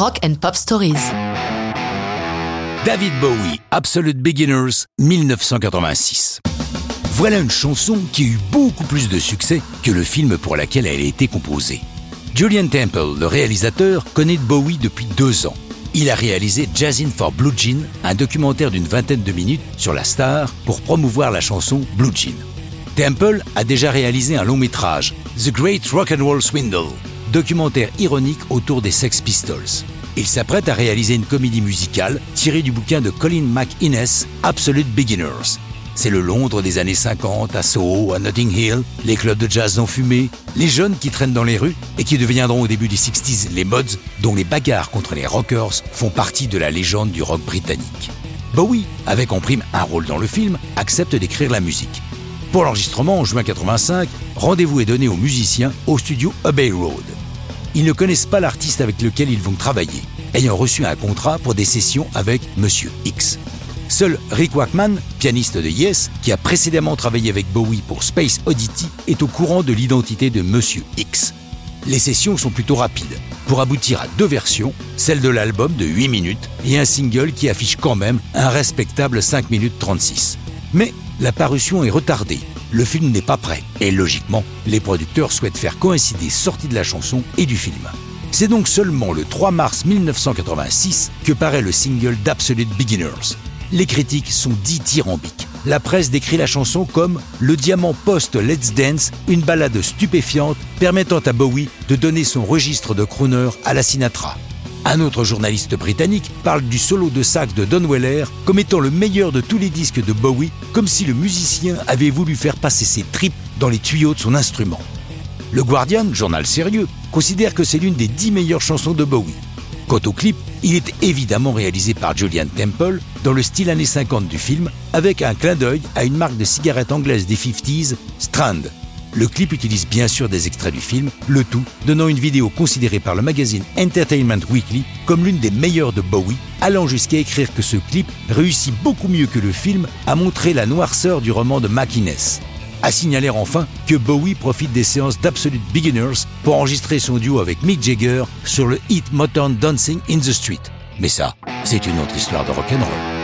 Rock and Pop Stories. David Bowie, Absolute Beginners, 1986. Voilà une chanson qui a eu beaucoup plus de succès que le film pour lequel elle a été composée. Julian Temple, le réalisateur, connaît Bowie depuis deux ans. Il a réalisé Jazzin' for Blue Jean, un documentaire d'une vingtaine de minutes sur la star pour promouvoir la chanson Blue Jean. Temple a déjà réalisé un long métrage, The Great Rock and Roll Swindle, documentaire ironique autour des Sex Pistols. Il s'apprête à réaliser une comédie musicale tirée du bouquin de Colin McInnes, Absolute Beginners. C'est le Londres des années 50, à Soho, à Notting Hill, les clubs de jazz ont fumé, les jeunes qui traînent dans les rues et qui deviendront au début des 60s les mods dont les bagarres contre les rockers font partie de la légende du rock britannique. Bowie, avec en prime un rôle dans le film, accepte d'écrire la musique. Pour l'enregistrement en juin 85, rendez-vous est donné aux musiciens au studio Abbey Road ils ne connaissent pas l'artiste avec lequel ils vont travailler, ayant reçu un contrat pour des sessions avec Monsieur X. Seul Rick Wakeman, pianiste de Yes, qui a précédemment travaillé avec Bowie pour Space Oddity, est au courant de l'identité de Monsieur X. Les sessions sont plutôt rapides, pour aboutir à deux versions, celle de l'album de 8 minutes et un single qui affiche quand même un respectable 5 minutes 36. Mais la parution est retardée le film n'est pas prêt. Et logiquement, les producteurs souhaitent faire coïncider sortie de la chanson et du film. C'est donc seulement le 3 mars 1986 que paraît le single d'Absolute Beginners. Les critiques sont dithyrambiques. La presse décrit la chanson comme le diamant post-Let's Dance, une ballade stupéfiante permettant à Bowie de donner son registre de crooner à la Sinatra. Un autre journaliste britannique parle du solo de sax de Don Weller comme étant le meilleur de tous les disques de Bowie, comme si le musicien avait voulu faire passer ses tripes dans les tuyaux de son instrument. Le Guardian, journal sérieux, considère que c'est l'une des dix meilleures chansons de Bowie. Quant au clip, il est évidemment réalisé par Julian Temple dans le style années 50 du film, avec un clin d'œil à une marque de cigarettes anglaise des 50s, Strand, le clip utilise bien sûr des extraits du film, le tout donnant une vidéo considérée par le magazine Entertainment Weekly comme l'une des meilleures de Bowie, allant jusqu'à écrire que ce clip réussit beaucoup mieux que le film à montrer la noirceur du roman de McInnes. À signaler enfin que Bowie profite des séances d'Absolute Beginners pour enregistrer son duo avec Mick Jagger sur le hit Motown Dancing in the Street. Mais ça, c'est une autre histoire de rock'n'roll.